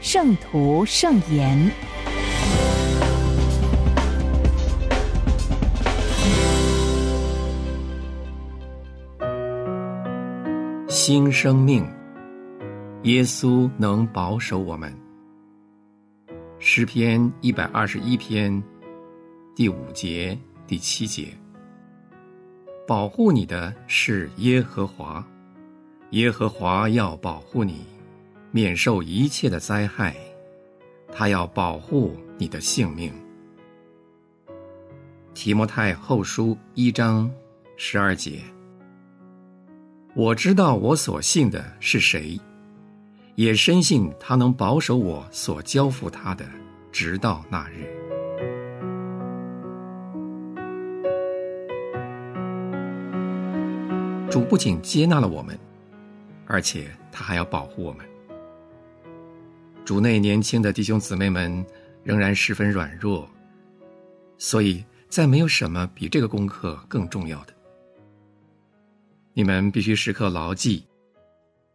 圣徒圣言》。新生命，耶稣能保守我们。诗篇一百二十一篇第五节、第七节，保护你的是耶和华，耶和华要保护你。免受一切的灾害，他要保护你的性命。提摩太后书一章十二节，我知道我所信的是谁，也深信他能保守我所交付他的，直到那日。主不仅接纳了我们，而且他还要保护我们。主内年轻的弟兄姊妹们仍然十分软弱，所以再没有什么比这个功课更重要的。你们必须时刻牢记，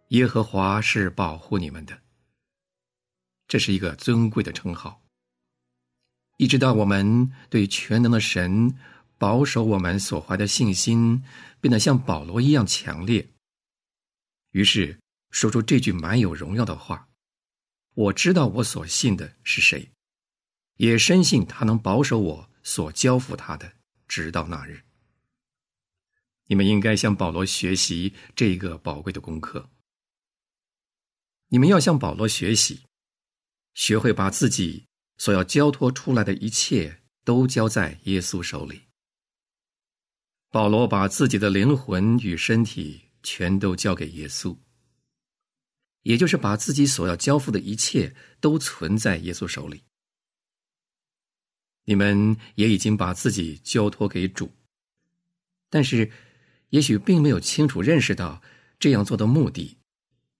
耶和华是保护你们的。这是一个尊贵的称号。一直到我们对全能的神保守我们所怀的信心变得像保罗一样强烈，于是说出这句满有荣耀的话。我知道我所信的是谁，也深信他能保守我所交付他的，直到那日。你们应该向保罗学习这个宝贵的功课。你们要向保罗学习，学会把自己所要交托出来的一切都交在耶稣手里。保罗把自己的灵魂与身体全都交给耶稣。也就是把自己所要交付的一切都存在耶稣手里。你们也已经把自己交托给主，但是也许并没有清楚认识到这样做的目的，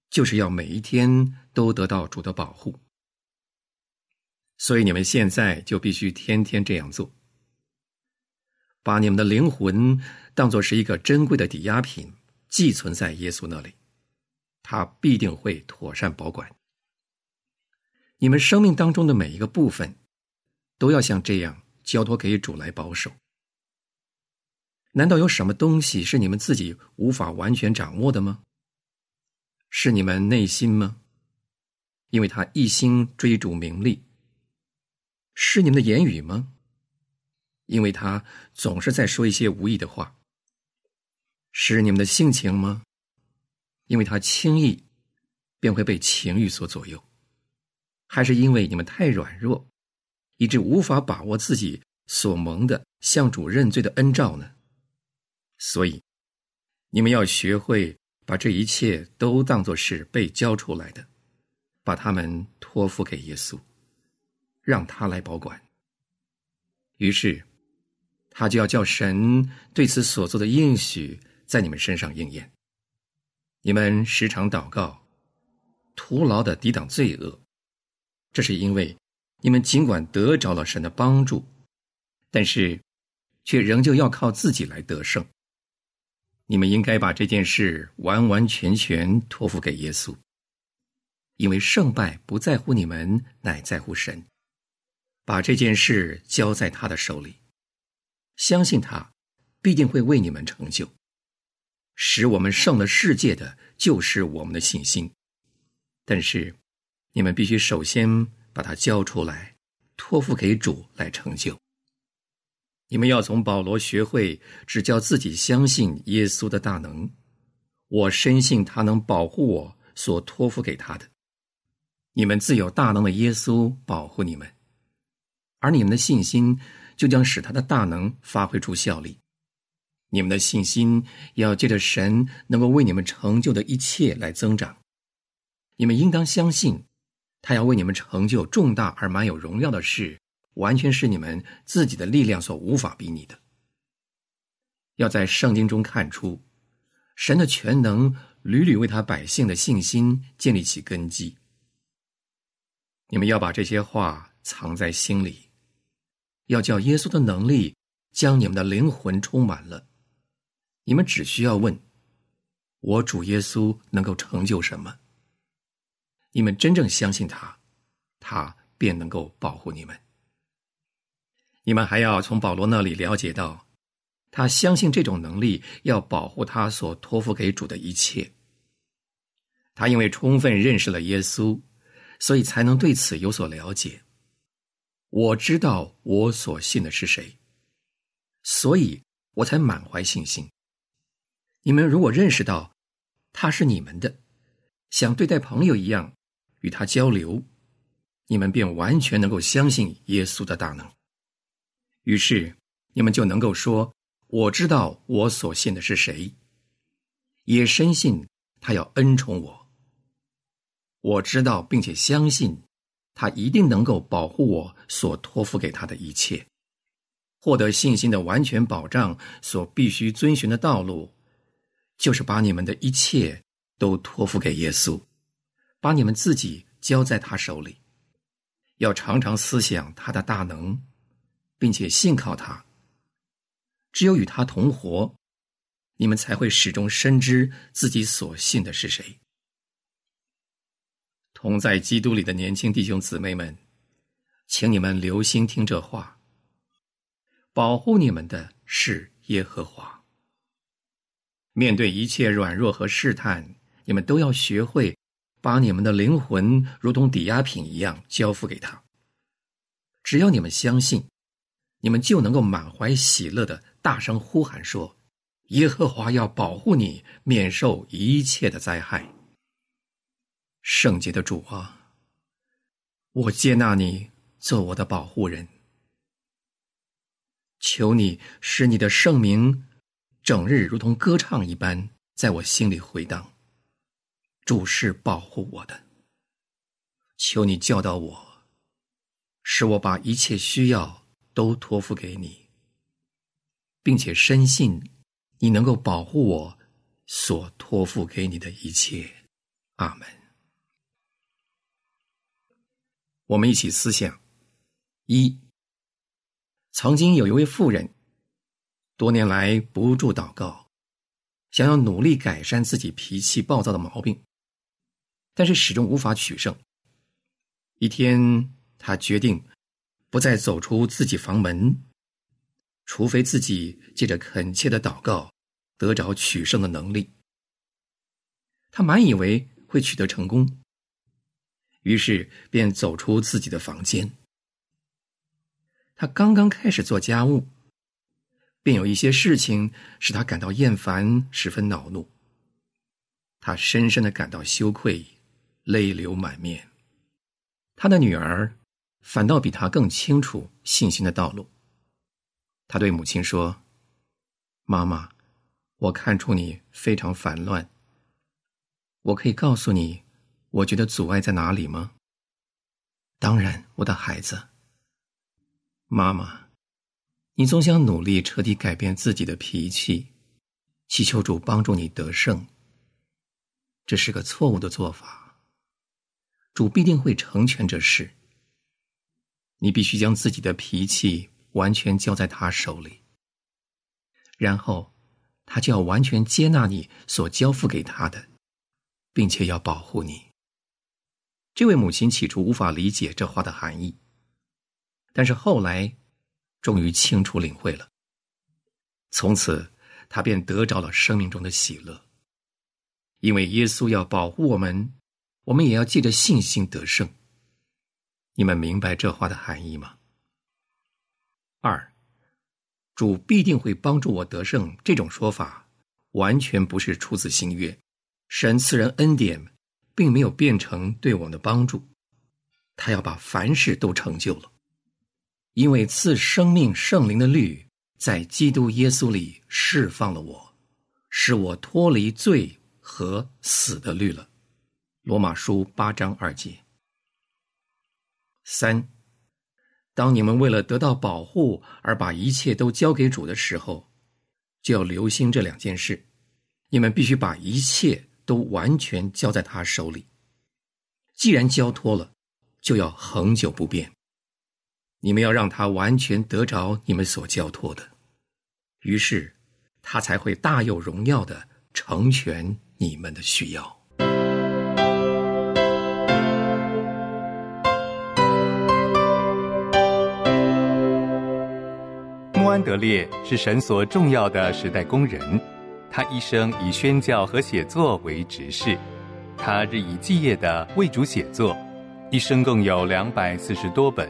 就是要每一天都得到主的保护。所以你们现在就必须天天这样做，把你们的灵魂当作是一个珍贵的抵押品，寄存在耶稣那里。他必定会妥善保管。你们生命当中的每一个部分，都要像这样交托给主来保守。难道有什么东西是你们自己无法完全掌握的吗？是你们内心吗？因为他一心追逐名利。是你们的言语吗？因为他总是在说一些无意的话。是你们的性情吗？因为他轻易便会被情欲所左右，还是因为你们太软弱，以致无法把握自己所蒙的向主认罪的恩照呢？所以，你们要学会把这一切都当作是被教出来的，把他们托付给耶稣，让他来保管。于是，他就要叫神对此所做的应许在你们身上应验。你们时常祷告，徒劳的抵挡罪恶，这是因为你们尽管得着了神的帮助，但是却仍旧要靠自己来得胜。你们应该把这件事完完全全托付给耶稣，因为胜败不在乎你们，乃在乎神。把这件事交在他的手里，相信他必定会为你们成就。使我们胜了世界的，就是我们的信心。但是，你们必须首先把它交出来，托付给主来成就。你们要从保罗学会，只叫自己相信耶稣的大能。我深信他能保护我所托付给他的。你们自有大能的耶稣保护你们，而你们的信心就将使他的大能发挥出效力。你们的信心要借着神能够为你们成就的一切来增长。你们应当相信，他要为你们成就重大而满有荣耀的事，完全是你们自己的力量所无法比拟的。要在圣经中看出，神的全能屡屡为他百姓的信心建立起根基。你们要把这些话藏在心里，要叫耶稣的能力将你们的灵魂充满了。你们只需要问：我主耶稣能够成就什么？你们真正相信他，他便能够保护你们。你们还要从保罗那里了解到，他相信这种能力要保护他所托付给主的一切。他因为充分认识了耶稣。所以才能对此有所了解。我知道我所信的是谁，所以我才满怀信心。你们如果认识到他是你们的，像对待朋友一样与他交流，你们便完全能够相信耶稣的大能。于是你们就能够说：“我知道我所信的是谁，也深信他要恩宠我。”我知道，并且相信，他一定能够保护我所托付给他的一切。获得信心的完全保障所必须遵循的道路，就是把你们的一切都托付给耶稣，把你们自己交在他手里。要常常思想他的大能，并且信靠他。只有与他同活，你们才会始终深知自己所信的是谁。同在基督里的年轻弟兄姊妹们，请你们留心听这话。保护你们的是耶和华。面对一切软弱和试探，你们都要学会把你们的灵魂如同抵押品一样交付给他。只要你们相信，你们就能够满怀喜乐的大声呼喊说：“耶和华要保护你，免受一切的灾害。”圣洁的主啊，我接纳你做我的保护人。求你使你的圣名整日如同歌唱一般，在我心里回荡。主是保护我的，求你教导我，使我把一切需要都托付给你，并且深信你能够保护我所托付给你的一切。阿门。我们一起思想：一，曾经有一位妇人，多年来不住祷告，想要努力改善自己脾气暴躁的毛病，但是始终无法取胜。一天，他决定不再走出自己房门，除非自己借着恳切的祷告得着取胜的能力。他满以为会取得成功。于是便走出自己的房间。他刚刚开始做家务，便有一些事情使他感到厌烦，十分恼怒。他深深的感到羞愧，泪流满面。他的女儿反倒比他更清楚信心的道路。他对母亲说：“妈妈，我看出你非常烦乱。我可以告诉你。”我觉得阻碍在哪里吗？当然，我的孩子。妈妈，你总想努力彻底改变自己的脾气，祈求主帮助你得胜。这是个错误的做法。主必定会成全这事。你必须将自己的脾气完全交在他手里，然后他就要完全接纳你所交付给他的，并且要保护你。这位母亲起初无法理解这话的含义，但是后来，终于清楚领会了。从此，他便得着了生命中的喜乐。因为耶稣要保护我们，我们也要借着信心得胜。你们明白这话的含义吗？二，主必定会帮助我得胜。这种说法完全不是出自新约，神赐人恩典。并没有变成对我们的帮助，他要把凡事都成就了，因为赐生命圣灵的律在基督耶稣里释放了我，使我脱离罪和死的律了。罗马书八章二节。三，当你们为了得到保护而把一切都交给主的时候，就要留心这两件事。你们必须把一切都完全交在他手里。既然交托了，就要恒久不变。你们要让他完全得着你们所交托的，于是他才会大有荣耀的成全你们的需要。穆安德烈是神所重要的时代工人。他一生以宣教和写作为职事，他日以继夜的为主写作，一生共有两百四十多本。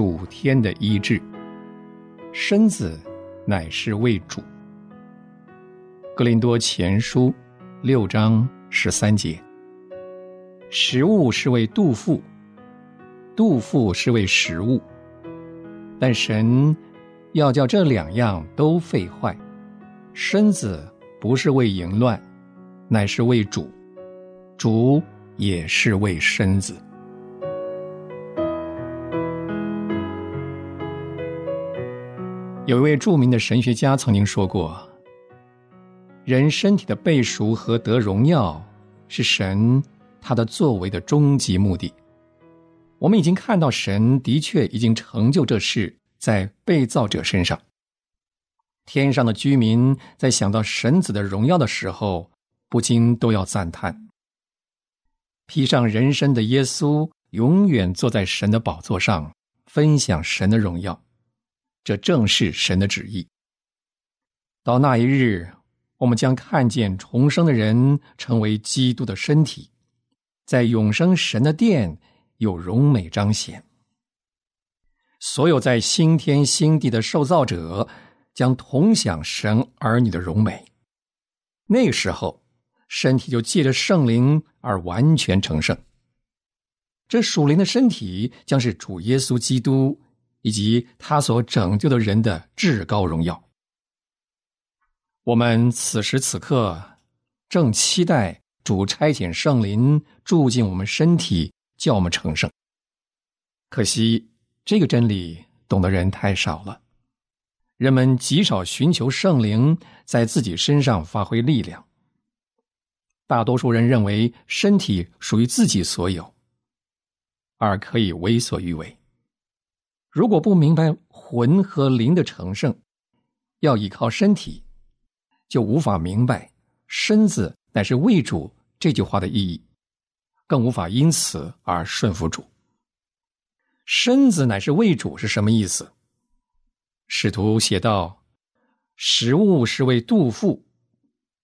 属天的医治，身子乃是为主。格林多前书六章十三节，食物是为肚腹，肚腹是为食物，但神要叫这两样都废坏。身子不是为淫乱，乃是为主；主也是为身子。有一位著名的神学家曾经说过：“人身体的背赎和得荣耀，是神他的作为的终极目的。我们已经看到，神的确已经成就这事在被造者身上。天上的居民在想到神子的荣耀的时候，不禁都要赞叹：披上人身的耶稣，永远坐在神的宝座上，分享神的荣耀。”这正是神的旨意。到那一日，我们将看见重生的人成为基督的身体，在永生神的殿有荣美彰显。所有在新天新地的受造者将同享神儿女的荣美。那时候，身体就借着圣灵而完全成圣。这属灵的身体将是主耶稣基督。以及他所拯救的人的至高荣耀。我们此时此刻正期待主差遣圣灵住进我们身体，叫我们成圣。可惜这个真理懂的人太少了，人们极少寻求圣灵在自己身上发挥力量。大多数人认为身体属于自己所有，而可以为所欲为。如果不明白魂和灵的成圣要依靠身体，就无法明白“身子乃是为主”这句话的意义，更无法因此而顺服主。“身子乃是为主”是什么意思？使徒写道：“食物是为肚腹，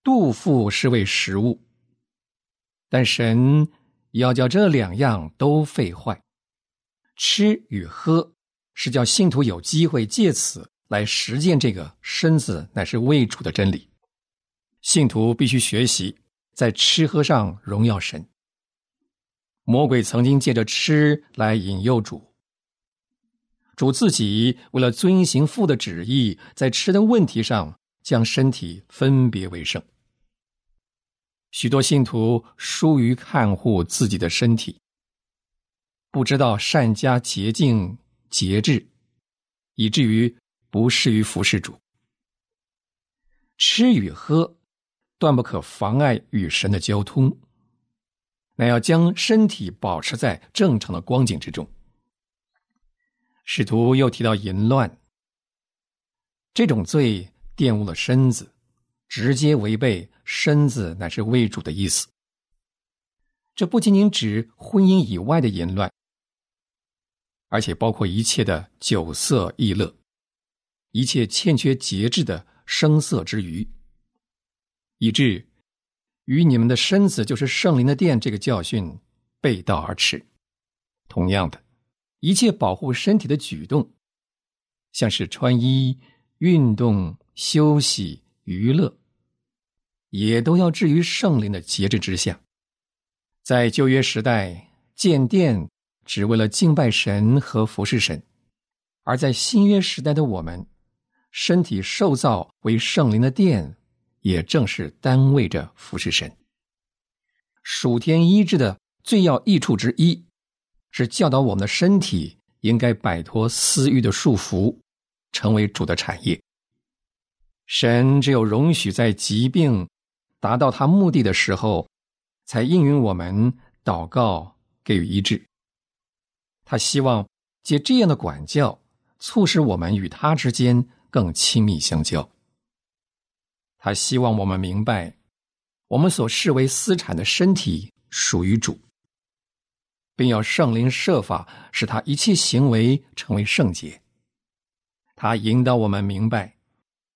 肚腹是为食物。但神要叫这两样都废坏，吃与喝。”是叫信徒有机会借此来实践这个身子乃是为主的真理。信徒必须学习在吃喝上荣耀神。魔鬼曾经借着吃来引诱主，主自己为了遵行父的旨意，在吃的问题上将身体分别为圣。许多信徒疏于看护自己的身体，不知道善加洁净。节制，以至于不适于服侍主。吃与喝，断不可妨碍与神的交通。乃要将身体保持在正常的光景之中。使徒又提到淫乱，这种罪玷污了身子，直接违背“身子乃是为主”的意思。这不仅仅指婚姻以外的淫乱。而且包括一切的酒色逸乐，一切欠缺节制的声色之余，以致与你们的身子就是圣灵的殿这个教训背道而驰。同样的，一切保护身体的举动，像是穿衣、运动、休息、娱乐，也都要置于圣灵的节制之下。在旧约时代，建殿只为了敬拜神和服侍神；而在新约时代的我们，身体受造为圣灵的殿，也正是单位着服侍神。属天医治的最要益处之一，是教导我们的身体应该摆脱私欲的束缚，成为主的产业。神只有容许在疾病达到他目的的时候。才应允我们祷告，给予医治。他希望借这样的管教，促使我们与他之间更亲密相交。他希望我们明白，我们所视为私产的身体属于主，并要圣灵设法使他一切行为成为圣洁。他引导我们明白，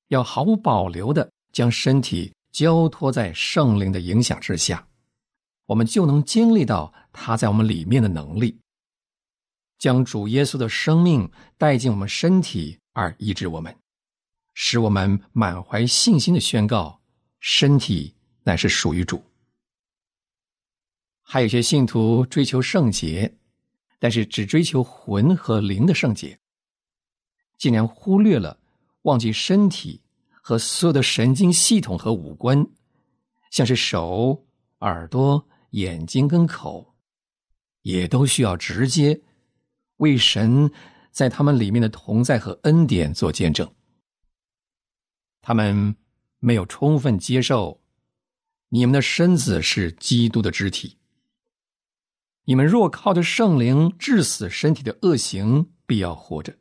要毫无保留的将身体交托在圣灵的影响之下。我们就能经历到他在我们里面的能力，将主耶稣的生命带进我们身体，而医治我们，使我们满怀信心的宣告：身体乃是属于主。还有些信徒追求圣洁，但是只追求魂和灵的圣洁，竟然忽略了忘记身体和所有的神经系统和五官，像是手、耳朵。眼睛跟口，也都需要直接为神在他们里面的同在和恩典做见证。他们没有充分接受你们的身子是基督的肢体。你们若靠着圣灵致死身体的恶行，必要活着。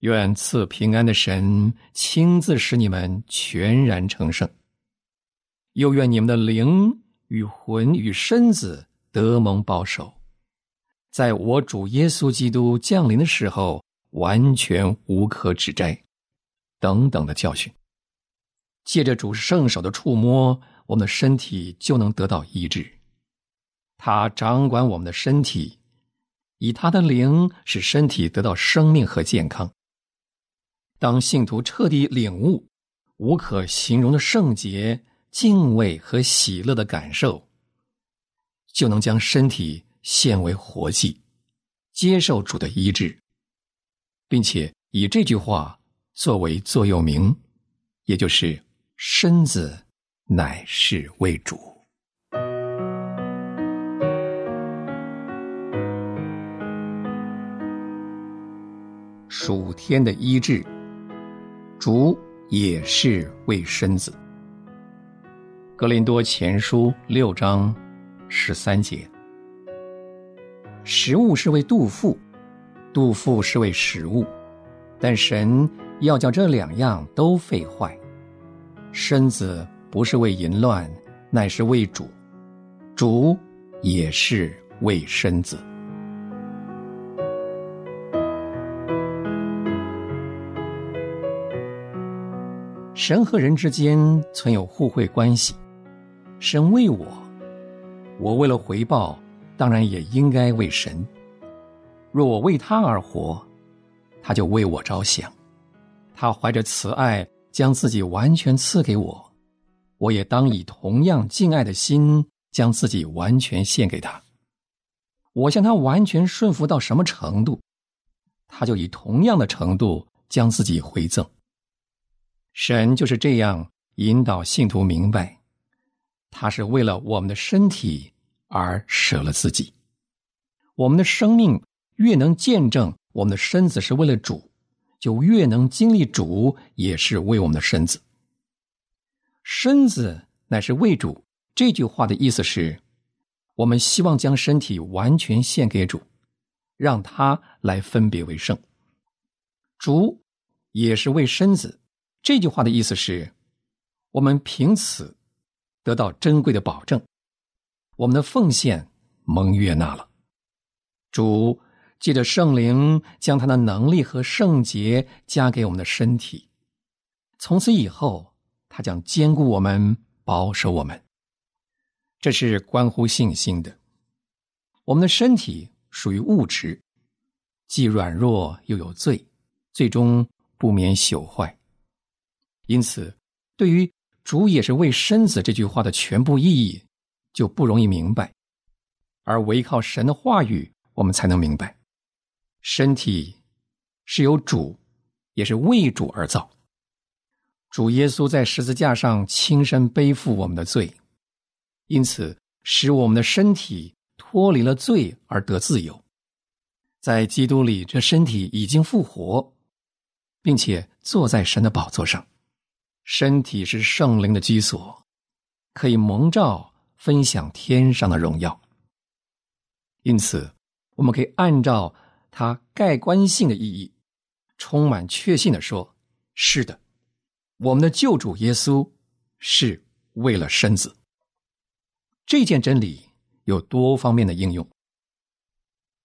愿赐平安的神亲自使你们全然成圣。又愿你们的灵。与魂与身子得蒙保守，在我主耶稣基督降临的时候，完全无可指摘。等等的教训，借着主圣手的触摸，我们的身体就能得到医治。他掌管我们的身体，以他的灵使身体得到生命和健康。当信徒彻底领悟无可形容的圣洁。敬畏和喜乐的感受，就能将身体献为活祭，接受主的医治，并且以这句话作为座右铭，也就是“身子乃是为主”。属天的医治，主也是为身子。格林多前书六章十三节：食物是为杜甫，杜甫是为食物，但神要叫这两样都废坏。身子不是为淫乱，乃是为主；主也是为身子。神和人之间存有互惠关系。神为我，我为了回报，当然也应该为神。若我为他而活，他就为我着想。他怀着慈爱，将自己完全赐给我，我也当以同样敬爱的心，将自己完全献给他。我向他完全顺服到什么程度，他就以同样的程度将自己回赠。神就是这样引导信徒明白。他是为了我们的身体而舍了自己。我们的生命越能见证我们的身子是为了主，就越能经历主也是为我们的身子。身子乃是为主。这句话的意思是，我们希望将身体完全献给主，让他来分别为圣。主也是为身子。这句话的意思是，我们凭此。得到珍贵的保证，我们的奉献蒙悦纳了。主借着圣灵将他的能力和圣洁加给我们的身体，从此以后，他将兼顾我们，保守我们。这是关乎信心的。我们的身体属于物质，既软弱又有罪，最终不免朽坏。因此，对于“主也是为身子”这句话的全部意义，就不容易明白。而唯靠神的话语，我们才能明白，身体是由主，也是为主而造。主耶稣在十字架上亲身背负我们的罪，因此使我们的身体脱离了罪而得自由。在基督里，这身体已经复活，并且坐在神的宝座上。身体是圣灵的居所，可以蒙照分享天上的荣耀。因此，我们可以按照它盖棺性的意义，充满确信的说：“是的，我们的救主耶稣是为了身子。”这件真理有多方面的应用。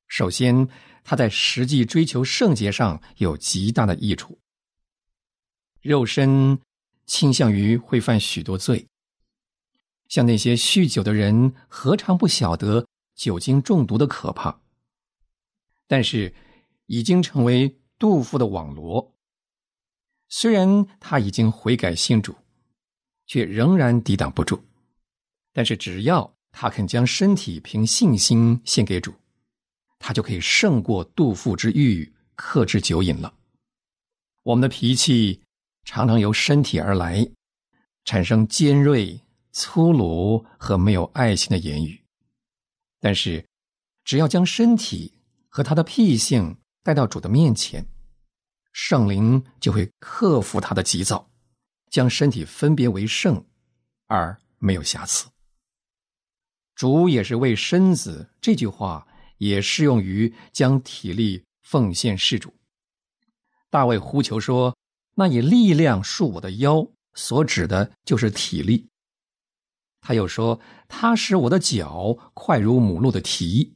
首先，它在实际追求圣洁上有极大的益处。肉身倾向于会犯许多罪，像那些酗酒的人，何尝不晓得？酒精中毒的可怕，但是已经成为杜甫的网罗。虽然他已经悔改信主，却仍然抵挡不住。但是只要他肯将身体凭信心献给主，他就可以胜过杜甫之欲，克制酒瘾了。我们的脾气常常由身体而来，产生尖锐、粗鲁和没有爱心的言语。但是，只要将身体和他的癖性带到主的面前，圣灵就会克服他的急躁，将身体分别为圣，而没有瑕疵。主也是为身子，这句话也适用于将体力奉献事主。大卫呼求说：“那以力量束我的腰，所指的就是体力。”他又说：“他使我的脚快如母鹿的蹄，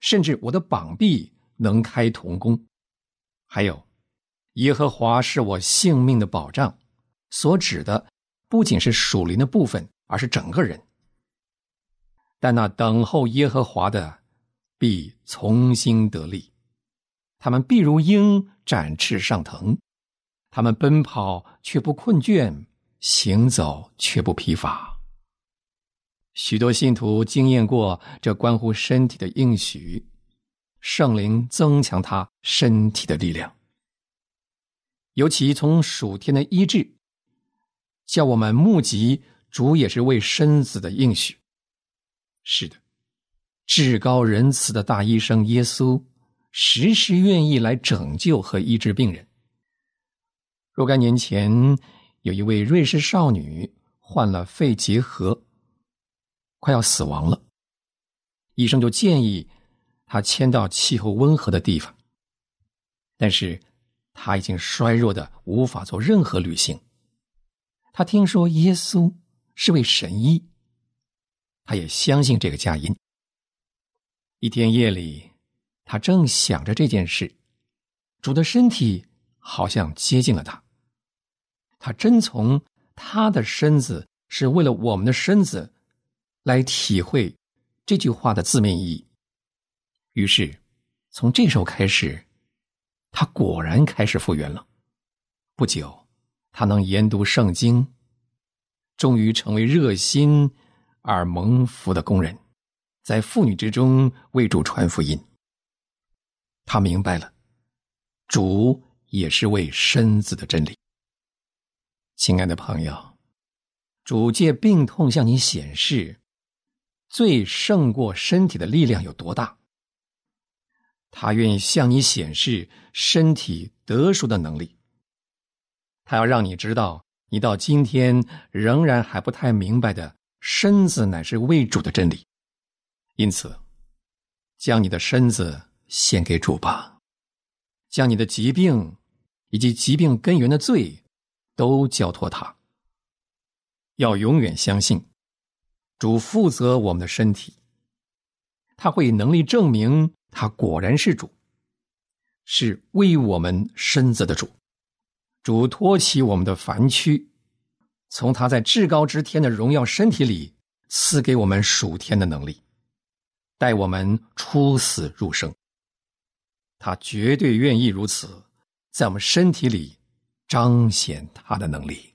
甚至我的膀臂能开铜弓。”还有，耶和华是我性命的保障，所指的不仅是属灵的部分，而是整个人。但那等候耶和华的，必从心得力，他们必如鹰展翅上腾，他们奔跑却不困倦，行走却不疲乏。许多信徒经验过这关乎身体的应许，圣灵增强他身体的力量。尤其从属天的医治，叫我们目击主也是为身子的应许。是的，至高仁慈的大医生耶稣，时时愿意来拯救和医治病人。若干年前，有一位瑞士少女患了肺结核。快要死亡了，医生就建议他迁到气候温和的地方。但是他已经衰弱的无法做任何旅行。他听说耶稣是位神医，他也相信这个佳音。一天夜里，他正想着这件事，主的身体好像接近了他。他真从他的身子是为了我们的身子。来体会这句话的字面意义。于是，从这时候开始，他果然开始复原了。不久，他能研读圣经，终于成为热心而蒙福的工人，在妇女之中为主传福音。他明白了，主也是为身子的真理。亲爱的朋友，主借病痛向你显示。最胜过身体的力量有多大？他愿意向你显示身体得赎的能力。他要让你知道，你到今天仍然还不太明白的身子乃是为主的真理。因此，将你的身子献给主吧，将你的疾病以及疾病根源的罪都交托他。要永远相信。主负责我们的身体，他会以能力证明他果然是主，是为我们身子的主。主托起我们的凡躯，从他在至高之天的荣耀身体里赐给我们属天的能力。带我们出死入生。他绝对愿意如此，在我们身体里彰显他的能力。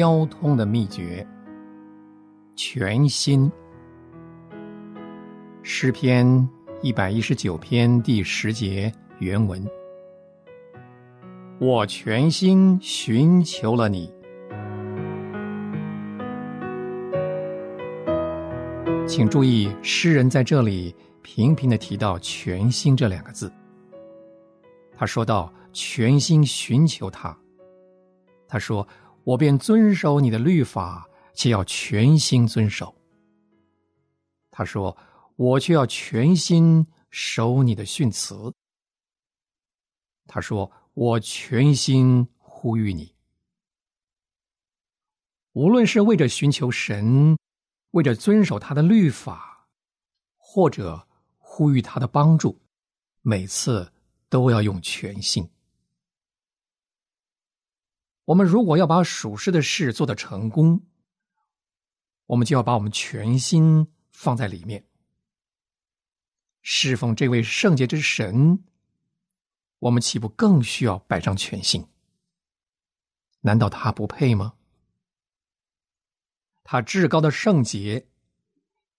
交通的秘诀，全心。诗篇一百一十九篇第十节原文：我全心寻求了你。请注意，诗人在这里频频的提到“全心”这两个字。他说到：“全心寻求他。”他说。我便遵守你的律法，且要全心遵守。他说：“我却要全心守你的训词。”他说：“我全心呼吁你，无论是为着寻求神，为着遵守他的律法，或者呼吁他的帮助，每次都要用全心。”我们如果要把属世的事做得成功，我们就要把我们全心放在里面，侍奉这位圣洁之神。我们岂不更需要摆上全心？难道他不配吗？他至高的圣洁，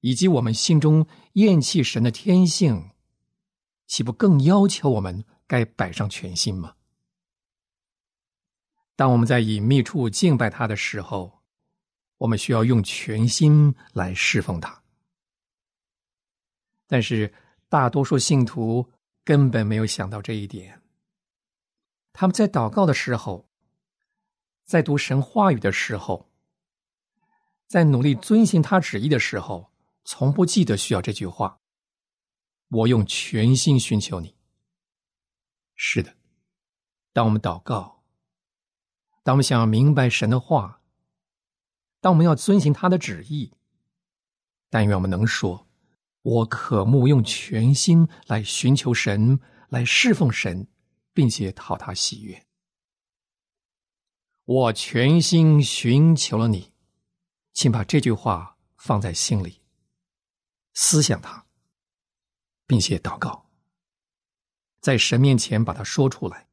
以及我们心中厌弃神的天性，岂不更要求我们该摆上全心吗？当我们在隐秘处敬拜他的时候，我们需要用全心来侍奉他。但是大多数信徒根本没有想到这一点。他们在祷告的时候，在读神话语的时候，在努力遵行他旨意的时候，从不记得需要这句话：“我用全心寻求你。”是的，当我们祷告。当我们想要明白神的话，当我们要遵行他的旨意，但愿我们能说：“我渴慕用全心来寻求神，来侍奉神，并且讨他喜悦。”我全心寻求了你，请把这句话放在心里，思想它，并且祷告，在神面前把它说出来。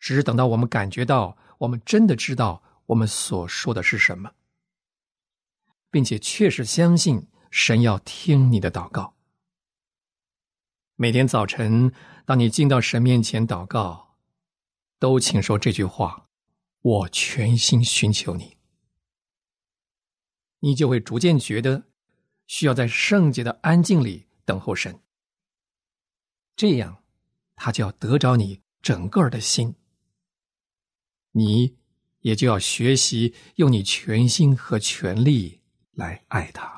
只等到我们感觉到。我们真的知道我们所说的是什么，并且确实相信神要听你的祷告。每天早晨，当你进到神面前祷告，都请说这句话：“我全心寻求你。”你就会逐渐觉得需要在圣洁的安静里等候神，这样他就要得着你整个的心。你也就要学习用你全心和全力来爱他。